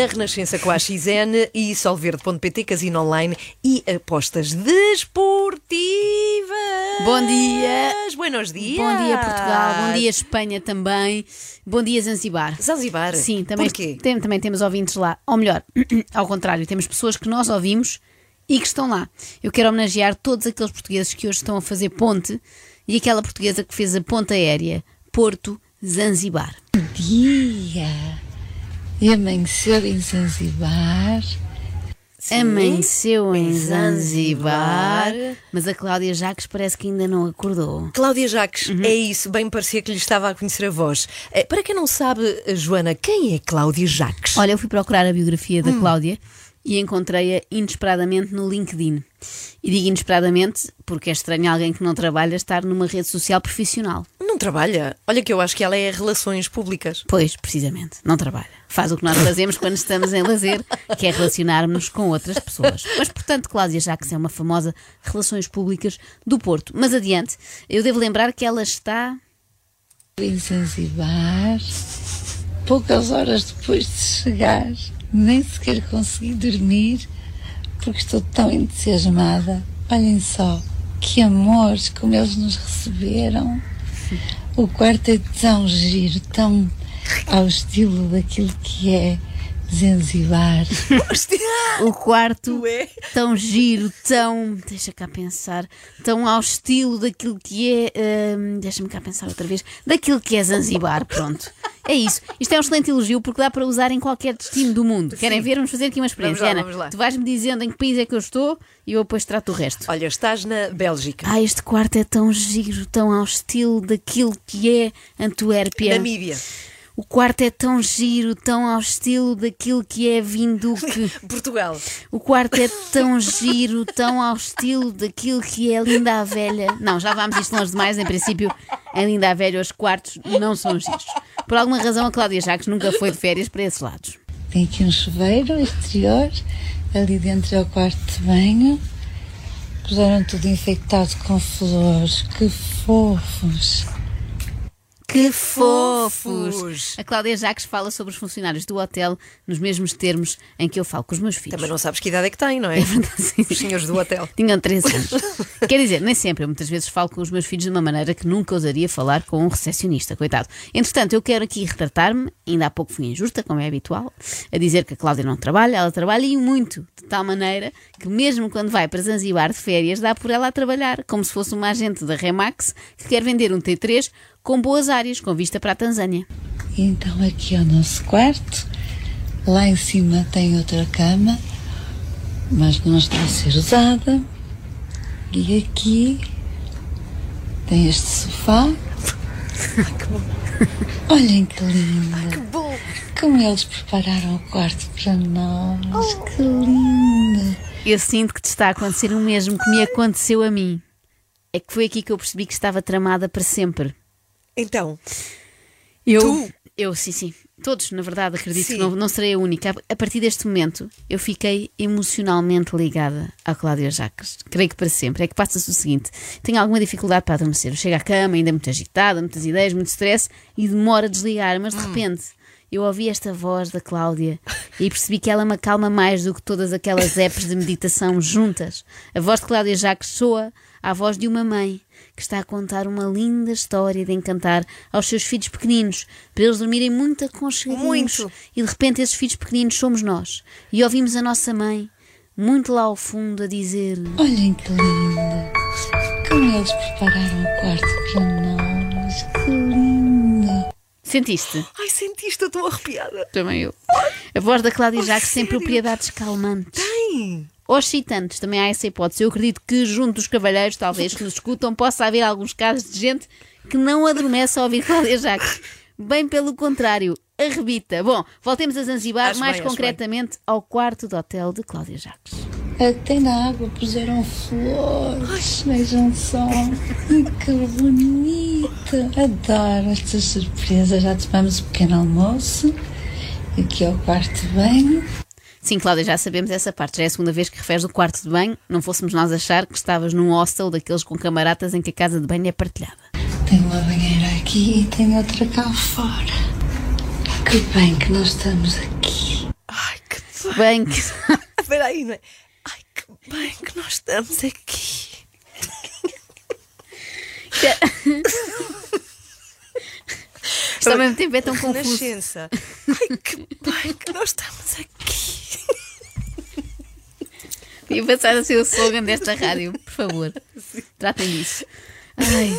na Renascença com a XN e solverde.pt, casino online e apostas desportivas. Bom dia. Buenos dias. Bom dia, Portugal. Bom dia, Espanha também. Bom dia, Zanzibar. Zanzibar. Sim, também, Porquê? tem- também temos ouvintes lá. Ou melhor, ao contrário, temos pessoas que nós ouvimos e que estão lá. Eu quero homenagear todos aqueles portugueses que hoje estão a fazer ponte e aquela portuguesa que fez a ponte aérea Porto-Zanzibar. dia e amanheceu em Zanzibar. Amanheceu em Zanzibar. Mas a Cláudia Jacques parece que ainda não acordou. Cláudia Jacques, Uhum. é isso, bem parecia que lhe estava a conhecer a voz. Eh, Para quem não sabe, Joana, quem é Cláudia Jacques? Olha, eu fui procurar a biografia da Cláudia e encontrei-a inesperadamente no LinkedIn. E digo inesperadamente porque é estranho alguém que não trabalha estar numa rede social profissional. Não trabalha. Olha que eu acho que ela é relações públicas. Pois, precisamente, não trabalha. Faz o que nós fazemos quando estamos em lazer, que é relacionar-nos com outras pessoas. Mas, portanto, Cláudia Jacques é uma famosa Relações Públicas do Porto. Mas adiante, eu devo lembrar que ela está. Em Zanzibar, poucas horas depois de chegar, nem sequer consegui dormir porque estou tão entusiasmada. Olhem só, que amores, como eles nos receberam. O quarto é tão giro, tão ao estilo daquilo que é Zanzibar. O quarto Ué? tão giro, tão. Deixa cá pensar. Tão ao estilo daquilo que é. hum, Deixa-me cá pensar outra vez. Daquilo que é Zanzibar, pronto. É isso. Isto é um excelente elogio porque dá para usar em qualquer destino do mundo. Querem ver? Vamos fazer aqui uma experiência. Vamos lá, Ana, vamos lá. tu vais-me dizendo em que país é que eu estou e eu depois trato o resto. Olha, estás na Bélgica. Ah, este quarto é tão giro, tão ao estilo daquilo que é Antuérpia. Namíbia. O quarto é tão giro, tão ao estilo daquilo que é Vinduque. Portugal. O quarto é tão giro, tão ao estilo daquilo que é Linda a Velha. Não, já vamos isto longe demais. Em princípio, em Linda a Velha, os quartos não são giros. Por alguma razão, a Cláudia Jacques nunca foi de férias para esses lados. Tem aqui um chuveiro exterior, ali dentro é o quarto de banho. Puseram tudo infectado com flores, que fofos. Que fofos! fofos! A Cláudia Jacques fala sobre os funcionários do hotel nos mesmos termos em que eu falo com os meus filhos. Também não sabes que idade é que tem, não é? É verdade, sim. Os senhores do hotel. Tinham 13 anos. Quer dizer, nem sempre. Eu muitas vezes falo com os meus filhos de uma maneira que nunca ousaria falar com um recepcionista, coitado. Entretanto, eu quero aqui retratar-me, ainda há pouco fui injusta, como é habitual, a dizer que a Cláudia não trabalha, ela trabalha e muito, de tal maneira que mesmo quando vai para Zanzibar de férias, dá por ela a trabalhar, como se fosse uma agente da Remax que quer vender um T3 com boas áreas, com vista para a Tanzânia. Então aqui é o nosso quarto. Lá em cima tem outra cama, mas não está a ser usada. E aqui tem este sofá. Olhem que lindo! Bom, Como eles prepararam o quarto para nós. Que lindo! Eu sinto que te está a acontecer o mesmo que me aconteceu a mim. É que foi aqui que eu percebi que estava tramada para sempre. Então, Eu, Tu? eu sim, sim. Todos, na verdade, acredito Sim. que não, não serei a única. A- partir deste momento, eu fiquei emocionalmente ligada à Cláudia Jacques. Creio que para sempre. É que passa-se o seguinte: tenho alguma dificuldade para adormecer. Chego à cama, ainda muito agitada, muitas ideias, muito stress e demora a desligar. Mas de repente, eu ouvi esta voz da Cláudia e percebi que ela me acalma mais do que todas aquelas apps de meditação juntas. A voz de Cláudia Jacques soa à voz de uma mãe que está a contar uma linda história de encantar aos seus filhos pequeninos para eles dormirem muito aconchegadinhos. Muito. E de repente esses filhos pequeninos somos nós. E ouvimos a nossa mãe muito lá ao fundo a dizer Olhem que lindo! Como eles prepararam o quarto para nós. Que lindo! Sentiste? ai, sentiste, eu estou arrepiada. Também eu. A voz da Cláudia Jacques tem propriedades calmantes. Tem. Ou excitantes, também há essa hipótese. Eu acredito que junto dos cavalheiros, talvez, que nos escutam, possa haver alguns casos de gente que não adormece ao ouvir Cláudia Jacques. Bem pelo contrário, arrebita. Bom, voltemos a Zanzibar, Acho mais bem, concretamente ao quarto de hotel de Cláudia Jacques. Até na água puseram flores. Vejam só. Que bonito. Adoro estas surpresas. Já tomamos o pequeno almoço. Aqui é o quarto de banho. Sim, Cláudia, já sabemos essa parte. Já é a segunda vez que referes o quarto de banho. Não fôssemos nós achar que estavas num hostel daqueles com camaradas em que a casa de banho é partilhada. Tem uma banheira aqui e tem outra cá fora. Que bem que nós estamos aqui. Ai, que Bem que. Espera aí, não é? Ai, que bem que nós estamos aqui. Isto ao mesmo tempo é tão confuso. Renascença. Ai, que bem que nós estamos aqui. Ia passar a ser o slogan desta rádio, por favor. Tratem disso. Ai.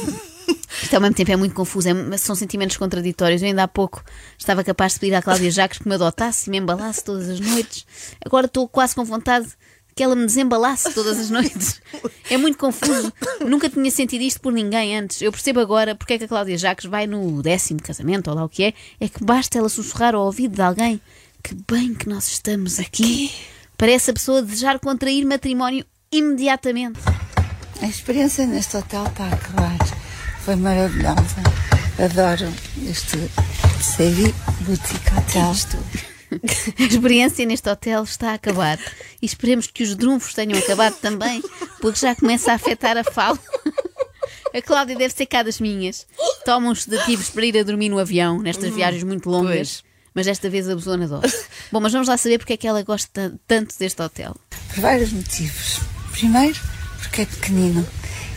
Isto ao mesmo tempo é muito confuso, é- são sentimentos contraditórios. Eu ainda há pouco estava capaz de pedir à Cláudia Jacques que me adotasse e me embalasse todas as noites. Agora estou quase com vontade que ela me desembalasse todas as noites. É muito confuso. Nunca tinha sentido isto por ninguém antes. Eu percebo agora porque é que a Cláudia Jacques vai no décimo casamento, ou lá o que é. É que basta ela sussurrar ao ouvido de alguém que bem que nós estamos aqui. Parece a pessoa desejar contrair matrimónio imediatamente. A experiência neste hotel está a acabar. Foi maravilhosa. Adoro este Sevi Boutique Hotel. A experiência neste hotel está a acabar. E esperemos que os drunfos tenham acabado também, porque já começa a afetar a fala. A Cláudia deve ser cá das minhas. Toma uns sedativos para ir a dormir no avião, nestas viagens muito longas. pois. Mas desta vez abusou na dose. Bom, mas vamos lá saber porque é que ela gosta tanto deste hotel. Por vários motivos. Primeiro, porque é pequenino.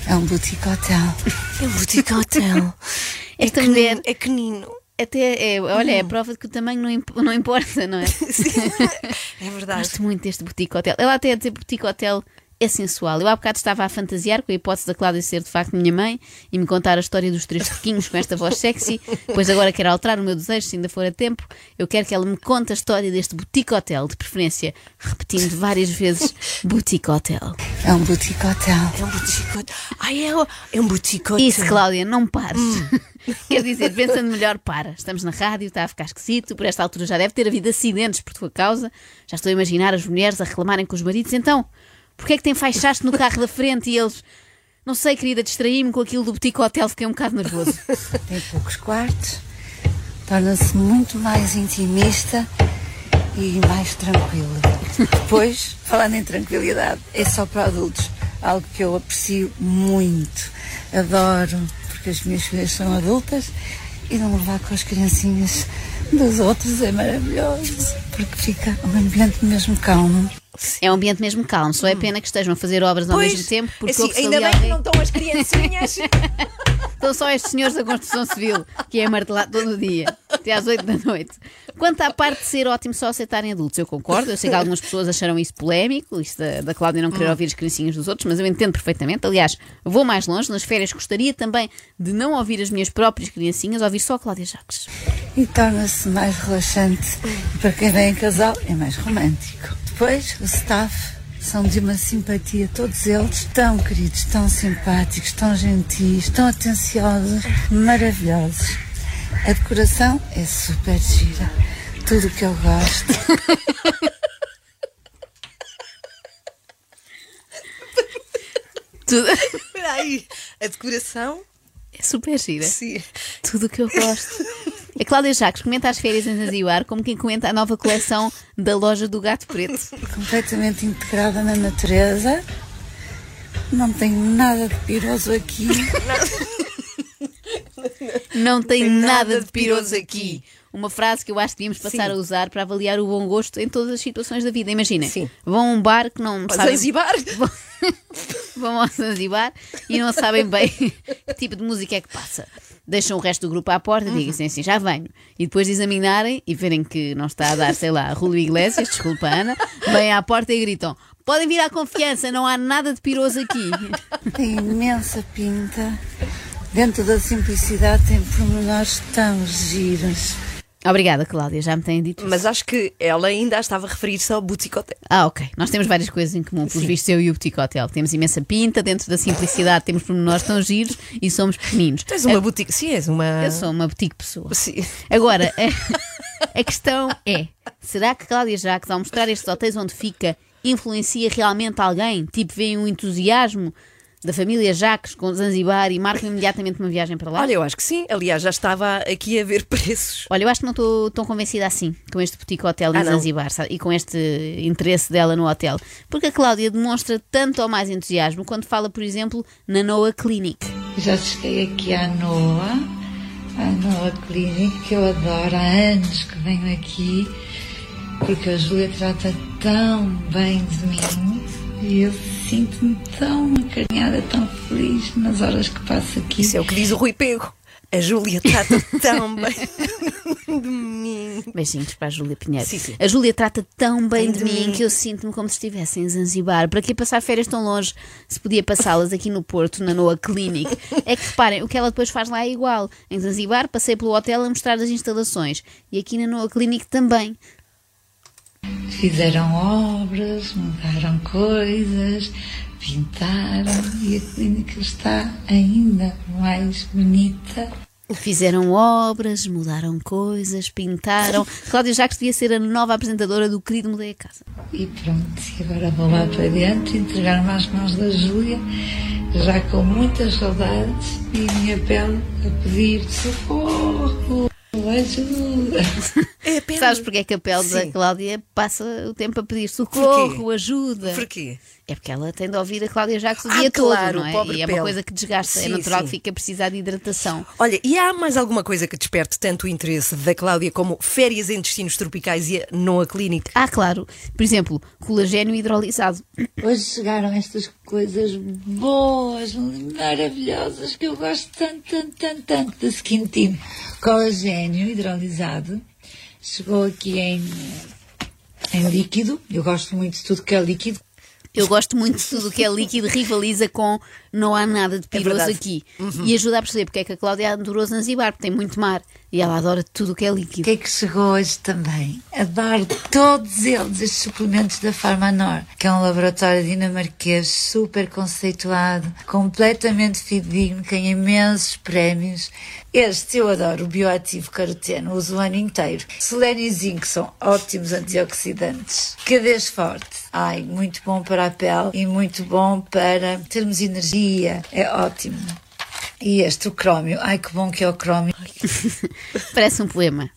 É um boutique hotel. É um boutique hotel. Esta é mulher é canino. Até é, olha, é a prova de que o tamanho não, imp- não importa, não é? É verdade. Gosto muito deste boutique hotel. Ela até a dizer boutique hotel é sensual. Eu há bocado estava a fantasiar com a hipótese da Cláudia ser de facto minha mãe e me contar a história dos três porquinhos com esta voz sexy. Pois agora quero alterar o meu desejo, se ainda for a tempo. Eu quero que ela me conte a história deste boutique hotel, de preferência repetindo várias vezes boutique hotel. É um boutique hotel. É um boutique hotel. Ai, é, é um boutique hotel. Isso, Cláudia, não pares. Quer dizer, pensando melhor, para. Estamos na rádio, está a ficar esquisito. Por esta altura já deve ter havido acidentes por tua causa. Já estou a imaginar as mulheres a reclamarem com os maridos. Então, porquê é que tem faixaste no carro da frente e eles. Não sei, querida, distraí-me com aquilo do boutique hotel, fiquei um bocado nervoso. Tem poucos quartos. Torna-se muito mais intimista e mais tranquila. Depois, falando em tranquilidade, é só para adultos. Algo que eu aprecio muito. Adoro, porque as minhas filhas são adultas e não levar com as criancinhas dos outros é maravilhoso. Porque fica um ambiente mesmo calmo. É um ambiente mesmo calmo, só é pena que estejam a fazer obras ao Pois, mesmo tempo, porque assim, ainda bem que não estão as criancinhas. Estão só estes senhores da construção civil, que é martelado todo o dia, até às 8 da noite. Quanto à parte de ser ótimo só aceitarem adultos, eu concordo. Eu sei que algumas pessoas acharão isso polémico, isto da, da Cláudia não querer ouvir as criancinhas dos outros, mas eu entendo perfeitamente. Aliás, vou mais longe. Nas férias gostaria também de não ouvir as minhas próprias criancinhas, ouvir só a Cláudia Jacques. e torna-se mais relaxante. E para quem vem em casal, é mais romântico. Depois, o staff são de uma simpatia, todos eles tão queridos, tão simpáticos, tão gentis, tão atenciosos, maravilhosos. A decoração é super gira. Tudo o que eu gosto. Tudo Espera aí. A decoração. é super gira. Sim. Tudo o que eu gosto. A Cláudia Jacques comenta as férias em Zanzibar como quem comenta a nova coleção da loja do Gato Preto. completamente integrada na natureza. Não tem nada de piroso aqui. Não tem, tem nada, de piroso aqui. Uma frase que eu acho que devíamos passar Sim. a usar para avaliar o bom gosto em todas as situações da vida. Imaginem, Sim. vão a um bar que não sabem. Zanzibar. Vão, vão ao Zanzibar e não sabem bem que tipo de música é que passa. Deixam o resto do grupo à porta e Uhum. dizem assim, já venho. E depois de examinarem e verem que não está a dar, sei lá, Rúlio Iglesias, desculpa Ana, vêm à porta e gritam: podem vir à confiança, não há nada de piroso aqui. Tem imensa pinta. Dentro da simplicidade tem pormenores tão giros. Obrigada, Cláudia, já me têm dito. isso. Mas acho que ela ainda estava a referir-se ao boutique hotel. Ah, ok. Nós temos várias coisas em comum, pelos vistos, eu e o Boutique Hotel. Temos imensa pinta, dentro da simplicidade temos pormenores tão giros e somos pequeninos. Tu és uma boutique. Sim, és uma. Eu sou uma boutique pessoa. Sim. Agora, a, a questão é: será que Cláudia Jacques, ao mostrar estes hotéis onde fica, influencia realmente alguém? Tipo, vem um entusiasmo da família Jacques com Zanzibar e marcam imediatamente uma viagem para lá? Olha, eu acho que sim. Aliás, já estava aqui a ver preços. Olha, eu acho que não estou tão convencida assim com este boutique hotel em Ah? Zanzibar sabe? e com este interesse dela no hotel. Porque a Cláudia demonstra tanto ou mais entusiasmo quando fala, por exemplo, na Noah Clinic. Já cheguei aqui à Noa, à Noa Clinic, que eu adoro, há anos que venho aqui porque a Júlia trata tão bem de mim e eu sinto-me tão acarinhada, tão feliz nas horas que passo aqui. Isso é o que diz o Rui Pego. A Júlia trata tão bem de mim. Beijinhos para a Júlia Pinheiro. Sim, sim. A Júlia trata tão bem De de mim mim. que eu sinto-me como se estivesse em Zanzibar. Para que passar férias tão longe se podia passá-las aqui no Porto, na Noa Clinic? É que reparem, o que ela depois faz lá é igual. Em Zanzibar passei pelo hotel a mostrar as instalações e aqui na Noa Clinic também. Fizeram obras, mudaram coisas, pintaram e a clínica está ainda mais bonita. Fizeram obras, mudaram coisas, pintaram. Cláudia Jacques devia ser a nova apresentadora do Querido Mudei a Casa. E pronto, e agora vou lá para dentro entregar-me às mãos da Júlia, já com muitas saudades e a minha pele a pedir socorro, ajuda. É. Sabes porque é que a pele da Sim. Cláudia passa o tempo a pedir socorro, ajuda? Porquê? É porque ela tem de ouvir a Cláudia Jacques o Ah, dia claro, todo, não é? pobre E é pele. uma coisa que desgasta. é Sim, natural sim. que fique a precisar de hidratação. Olha, e há mais alguma coisa que desperte tanto o interesse da Cláudia como férias em destinos tropicais e a Noa Clinic? Ah, claro. Por exemplo, colagênio hidrolisado. Hoje chegaram estas coisas boas, maravilhosas, que eu gosto tanto, tanto, tanto, tanto da Skin Team. Colagênio hidrolisado. Chegou aqui em, em líquido. Eu gosto muito de tudo que é líquido. Eu gosto muito de tudo o que é líquido, rivaliza com não há nada de piroso verdade. aqui. E ajuda a perceber porque é que a Cláudia adorou Zanzibar, porque tem muito mar. E ela adora tudo o que é O líquido. que é que chegou hoje também? Adoro todos eles, estes suplementos da Farmanor, que é um laboratório dinamarquês super conceituado, completamente fidedigno, tem imensos prémios. Este eu adoro, o bioativo caroteno, uso o ano inteiro. Selênio e zinco são ótimos antioxidantes. Cadês forte. Ai, muito bom para a pele e muito bom para termos energia. É ótimo. E este, o crómio. Ai, que bom que é o crómio. Parece um poema.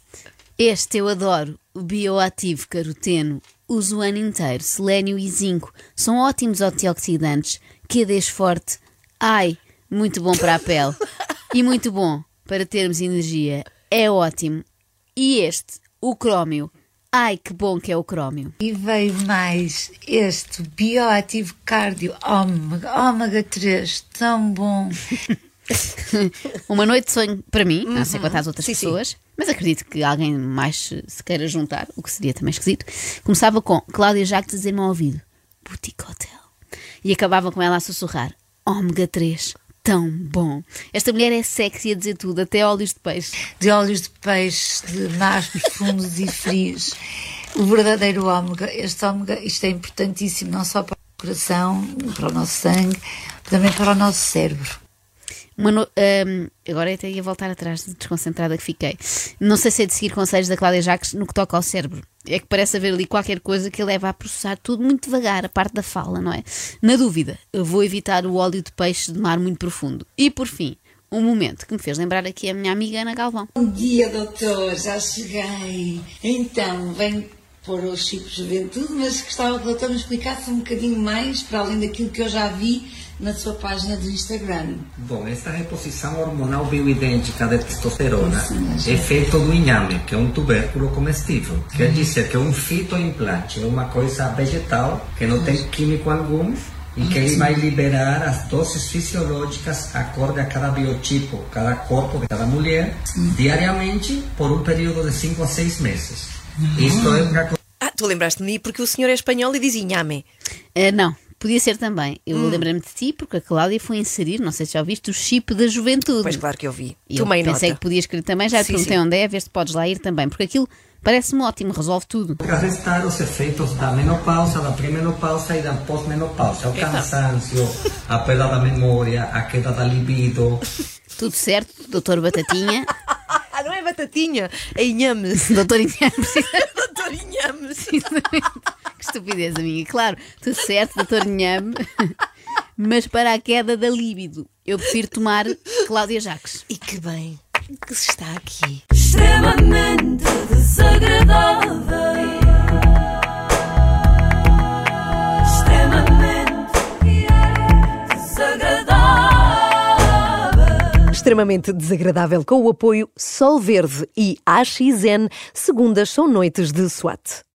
Este eu adoro, o bioativo caroteno. Uso o ano inteiro, selênio e zinco. São ótimos antioxidantes. QDs forte. Ai, muito bom para a pele. E muito bom para termos energia. É ótimo. E este, o crómio. Ai, que bom que é o crómio. E veio mais este bioativo cardio ômega, ômega 3, tão bom. Uma noite de sonho para mim, não sei quanto às outras Sim, sim. pessoas, mas acredito que alguém mais se queira juntar, o que seria também esquisito. Começava com Cláudia Jacques dizer-me ao ouvido: Boutique Hotel. E acabava com ela a sussurrar: Ômega 3, tão bom. Esta mulher é sexy a dizer tudo, até óleos de peixe. De óleos de peixe, de mares profundos e frios. O verdadeiro ômega, este ômega, isto é importantíssimo não só para o coração, para o nosso sangue, também para o nosso cérebro. No- ahm, agora até ia voltar atrás, de desconcentrada que fiquei. Não sei se é de seguir conselhos da Cláudia Jacques no que toca ao cérebro. É que parece haver ali qualquer coisa que leva a processar tudo muito devagar, a parte da fala, não é? Na dúvida, eu vou evitar o óleo de peixe de mar muito profundo. E por fim, um momento que me fez lembrar aqui a minha amiga Ana Galvão. Bom dia, doutor, já cheguei. Então, venho pôr o chip juventude, mas gostava que o doutor me explicasse um bocadinho mais, para além daquilo que eu já vi na sua página do Instagram. Bom, essa reposição hormonal bioidêntica de testosterona é feita do inhame, que é um tubérculo comestível. Quer dizer que é um fitoimplante, é uma coisa vegetal que não tem químico algum e que ele vai liberar as doses fisiológicas acorde a cada biotipo, cada corpo de cada mulher, diariamente por um período de 5 a 6 meses. Isto é para tu lembraste de mim porque o senhor é espanhol e diz inhame. Ah, não, podia ser também. Eu Hum. lembrei-me de ti porque a Cláudia foi inserir, não sei se já ouviste, o chip da juventude. Pois claro que eu vi. E eu Tomei pensei nota. que podias querer também, já te Sim, perguntei sim. onde é, ver se podes lá ir também, porque aquilo parece-me ótimo, resolve tudo. contrarrestar os efeitos da menopausa, da pré-menopausa e da pós-menopausa. O cansaço, a perda da memória, a queda da libido. Tudo certo, doutor Batatinha. Ah, não é batatinha, é inhame. doutor Inhame, precisa- Doutor inhame. precisamente. Que estupidez, amiga. Claro, tudo certo, doutor Inhame. Mas para a queda da líbido, eu prefiro tomar Cláudia Jacques. E que bem que se está aqui. extremamente desagradável. Extremamente desagradável com o apoio Sol Verde e AXN. Segundas são noites de SWAT.